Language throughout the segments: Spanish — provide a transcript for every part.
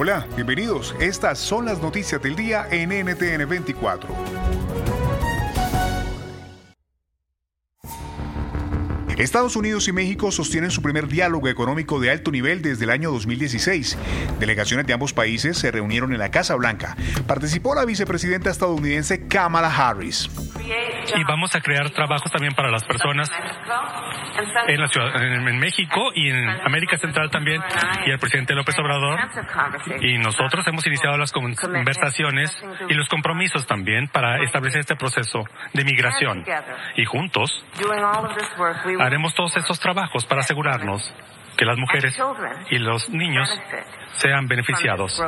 Hola, bienvenidos. Estas son las noticias del día en NTN 24. Estados Unidos y México sostienen su primer diálogo económico de alto nivel desde el año 2016. Delegaciones de ambos países se reunieron en la Casa Blanca. Participó la vicepresidenta estadounidense Kamala Harris. Y vamos a crear trabajos también para las personas en, la ciudad, en, México y en América Central también, y el presidente López Obrador. Y nosotros hemos iniciado las conversaciones y los compromisos también para establecer este proceso de migración. Y juntos haremos todos estos trabajos para asegurarnos que las mujeres y los niños sean beneficiados.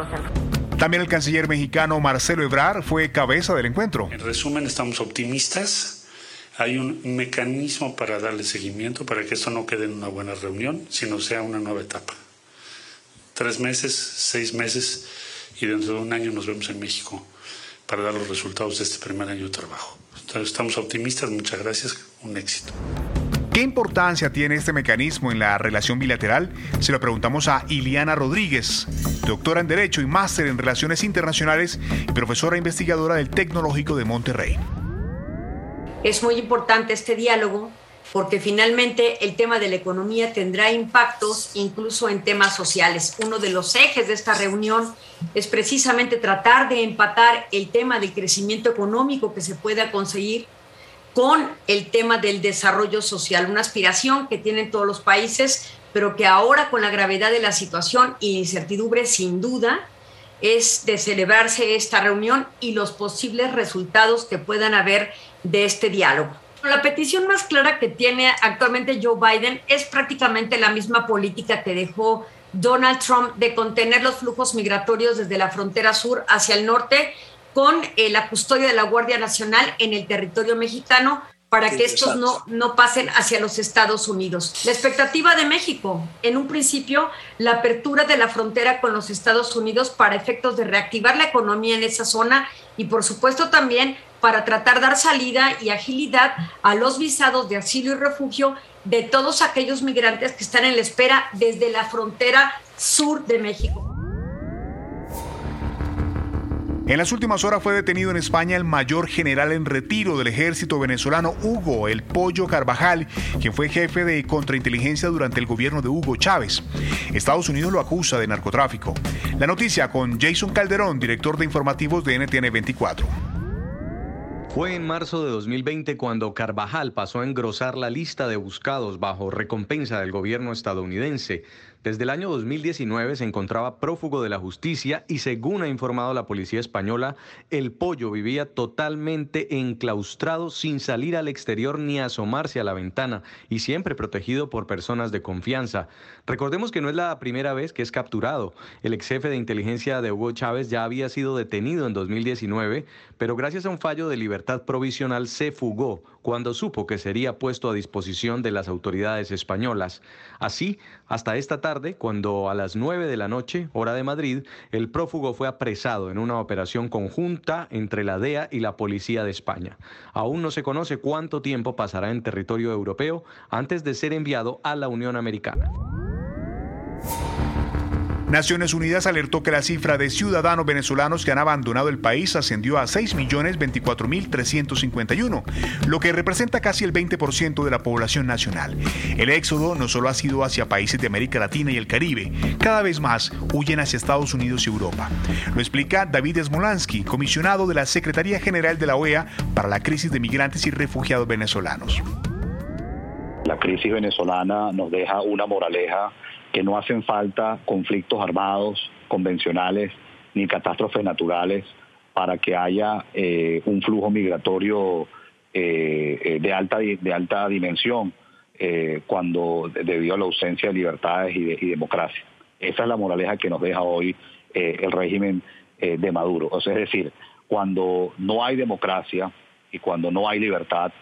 También el canciller mexicano Marcelo Ebrard fue cabeza del encuentro. En resumen, estamos optimistas. Hay un mecanismo para darle seguimiento, para que esto no quede en una buena reunión, sino sea una nueva etapa. Tres meses, seis meses y dentro de un año nos vemos en México para dar los resultados de este primer año de trabajo. estamos optimistas, muchas gracias, un éxito. ¿Qué importancia tiene este mecanismo en la relación bilateral? Se lo preguntamos a Iliana Rodríguez, doctora en Derecho y máster en Relaciones Internacionales y profesora investigadora del Tecnológico de Monterrey. Es muy importante este diálogo porque finalmente el tema de la economía tendrá impactos incluso en temas sociales. Uno de los ejes de esta reunión es precisamente tratar de empatar el tema del crecimiento económico que se pueda conseguir con el tema del desarrollo social, una aspiración que tienen todos los países, pero que ahora con la gravedad de la situación y incertidumbre, sin duda, es de celebrarse esta reunión y los posibles resultados que puedan haber de este diálogo. La petición más clara que tiene actualmente Joe Biden es prácticamente la misma política que dejó Donald Trump de contener los flujos migratorios desde la frontera sur hacia el norte con eh, la custodia de la Guardia Nacional en el territorio mexicano para que estos no, no pasen hacia los Estados Unidos. La expectativa de México, en un principio, la apertura de la frontera con los Estados Unidos para efectos de reactivar la economía en esa zona y, por supuesto, también para tratar de dar salida y agilidad a los visados de asilo y refugio de todos aquellos migrantes que están en la espera desde la frontera sur de México. En las últimas horas fue detenido en España el mayor general en retiro del ejército venezolano Hugo El Pollo Carvajal, quien fue jefe de contrainteligencia durante el gobierno de Hugo Chávez. Estados Unidos lo acusa de narcotráfico. La noticia con Jason Calderón, director de informativos de NTN 24. Fue en marzo de 2020 cuando Carvajal pasó a engrosar la lista de buscados bajo recompensa del gobierno estadounidense. Desde el año 2019 se encontraba prófugo de la justicia y según ha informado la policía española, el pollo vivía totalmente enclaustrado sin salir al exterior ni asomarse a la ventana y siempre protegido por personas de confianza. Recordemos que no es la primera vez que es capturado. El ex jefe de inteligencia de Hugo Chávez ya había sido detenido en 2019, pero gracias a un fallo de libertad provisional se fugó cuando supo que sería puesto a disposición de las autoridades españolas. Así, hasta esta tarde, cuando a las 9 de la noche, hora de Madrid, el prófugo fue apresado en una operación conjunta entre la DEA y la Policía de España. Aún no se conoce cuánto tiempo pasará en territorio europeo antes de ser enviado a la Unión Americana. Naciones Unidas alertó que la cifra de ciudadanos venezolanos que han abandonado el país ascendió a 6.024.351, lo que representa casi el 20% de la población nacional. El éxodo no solo ha sido hacia países de América Latina y el Caribe, cada vez más huyen hacia Estados Unidos y Europa. Lo explica David Smolansky, comisionado de la Secretaría General de la OEA para la crisis de migrantes y refugiados venezolanos. La crisis venezolana nos deja una moraleja que no hacen falta conflictos armados, convencionales, ni catástrofes naturales para que haya eh, un flujo migratorio eh, eh, de, alta, de alta dimensión cuando debido a la ausencia de libertades y, y, democracia. Esa es la moraleja que nos deja hoy el régimen de Maduro. O sea, es decir, cuando no hay democracia y cuando no hay libertad,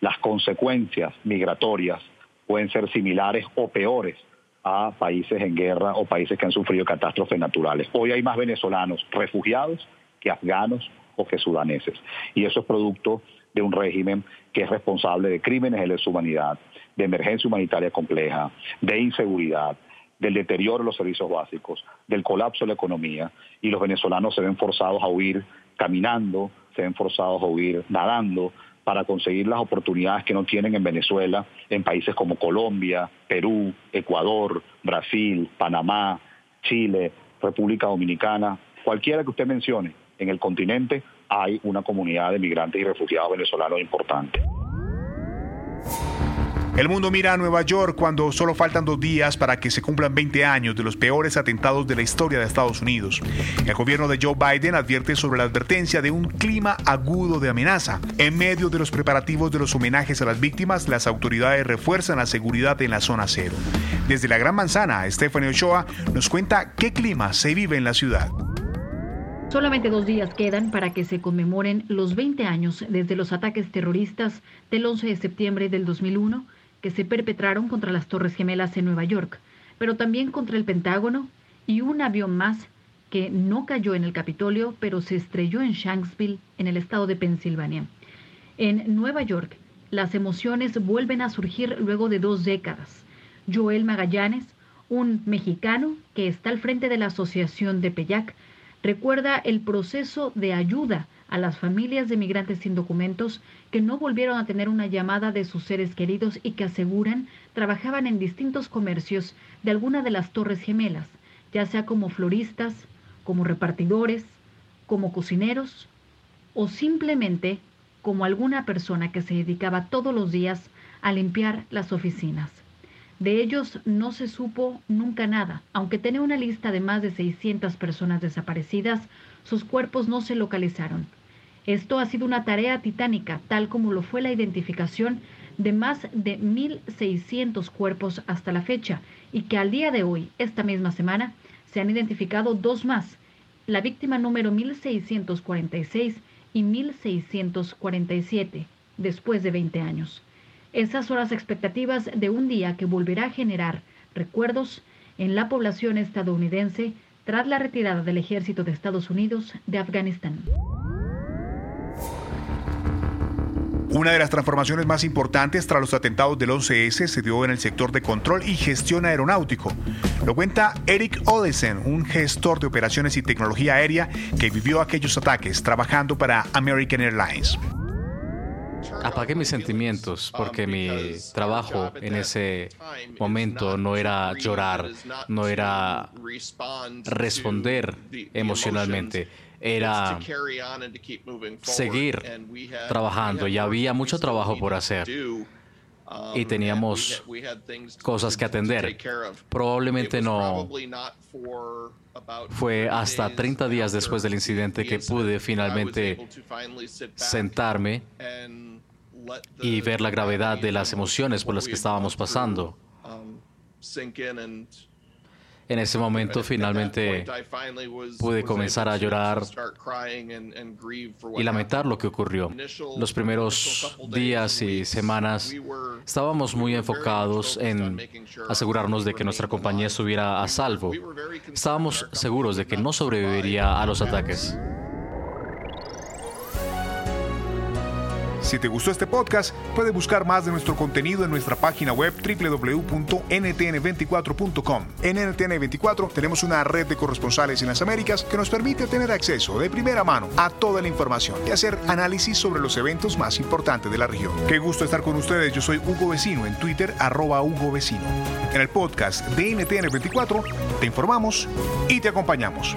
las consecuencias migratorias pueden ser similares o peores a países en guerra o países que han sufrido catástrofes naturales. Hoy hay más venezolanos refugiados que afganos o que sudaneses. Y eso es producto de un régimen que es responsable de crímenes de lesa humanidad, de emergencia humanitaria compleja, de inseguridad, del deterioro de los servicios básicos, del colapso de la economía, y los venezolanos se ven forzados a huir caminando, se ven forzados a huir nadando, para conseguir las oportunidades que no tienen en Venezuela, en países como Colombia, Perú, Ecuador, Brasil, Panamá, Chile, República Dominicana, cualquiera que usted mencione en el continente, hay una comunidad de migrantes y refugiados venezolanos importante. El mundo mira a Nueva York cuando solo faltan dos días para que se cumplan 20 años de los peores atentados de la historia de Estados Unidos. El gobierno de Joe Biden advierte sobre la advertencia de un clima agudo de amenaza. En medio de los preparativos de los homenajes a las víctimas, las autoridades refuerzan la seguridad en la zona cero. Desde la Gran Manzana, Stephanie Ochoa nos cuenta qué clima se vive en la ciudad. Solamente dos días quedan para que se conmemoren los 20 años desde los ataques terroristas del 11 de septiembre del 2001 que se perpetraron contra las Torres Gemelas en Nueva York, pero también contra el Pentágono y un avión más que no cayó en el Capitolio, pero se estrelló en Shanksville, en el estado de Pensilvania. En Nueva York, las emociones vuelven a surgir luego de dos décadas. Joel Magallanes, un mexicano que está al frente de la Asociación de Peyac, recuerda el proceso de ayuda a las familias de migrantes sin documentos que no volvieron a tener una llamada de sus seres queridos y que aseguran trabajaban en distintos comercios de alguna de las torres gemelas, ya sea como floristas, como repartidores, como cocineros o simplemente como alguna persona que se dedicaba todos los días a limpiar las oficinas. De ellos no se supo nunca nada, aunque tenía una lista de más de 600 personas desaparecidas, sus cuerpos no se localizaron. Esto ha sido una tarea titánica, tal como lo fue la identificación de más de 1.600 cuerpos hasta la fecha y que al día de hoy, esta misma semana, se han identificado dos más, la víctima número 1646 y 1647, después de 20 años. Esas son las expectativas de un día que volverá a generar recuerdos en la población estadounidense tras la retirada del ejército de Estados Unidos de Afganistán. Una de las transformaciones más importantes tras los atentados del 11S se dio en el sector de control y gestión aeronáutico. Lo cuenta Eric Odesen, un gestor de operaciones y tecnología aérea que vivió aquellos ataques trabajando para American Airlines. Apagué mis sentimientos porque mi trabajo en ese momento no era llorar, no era responder emocionalmente era seguir trabajando y había mucho trabajo por hacer y teníamos cosas que atender. Probablemente no fue hasta 30 días después del incidente que pude finalmente sentarme y ver la gravedad de las emociones por las que estábamos pasando. En ese momento finalmente pude comenzar a llorar y lamentar lo que ocurrió. Los primeros días y semanas estábamos muy enfocados en asegurarnos de que nuestra compañía estuviera a salvo. Estábamos seguros de que no sobreviviría a los ataques. Si te gustó este podcast, puedes buscar más de nuestro contenido en nuestra página web www.ntn24.com. En NTN24 tenemos una red de corresponsales en las Américas que nos permite tener acceso de primera mano a toda la información y hacer análisis sobre los eventos más importantes de la región. Qué gusto estar con ustedes. Yo soy Hugo Vecino en Twitter, arroba Hugo Vecino. En el podcast de NTN24 te informamos y te acompañamos.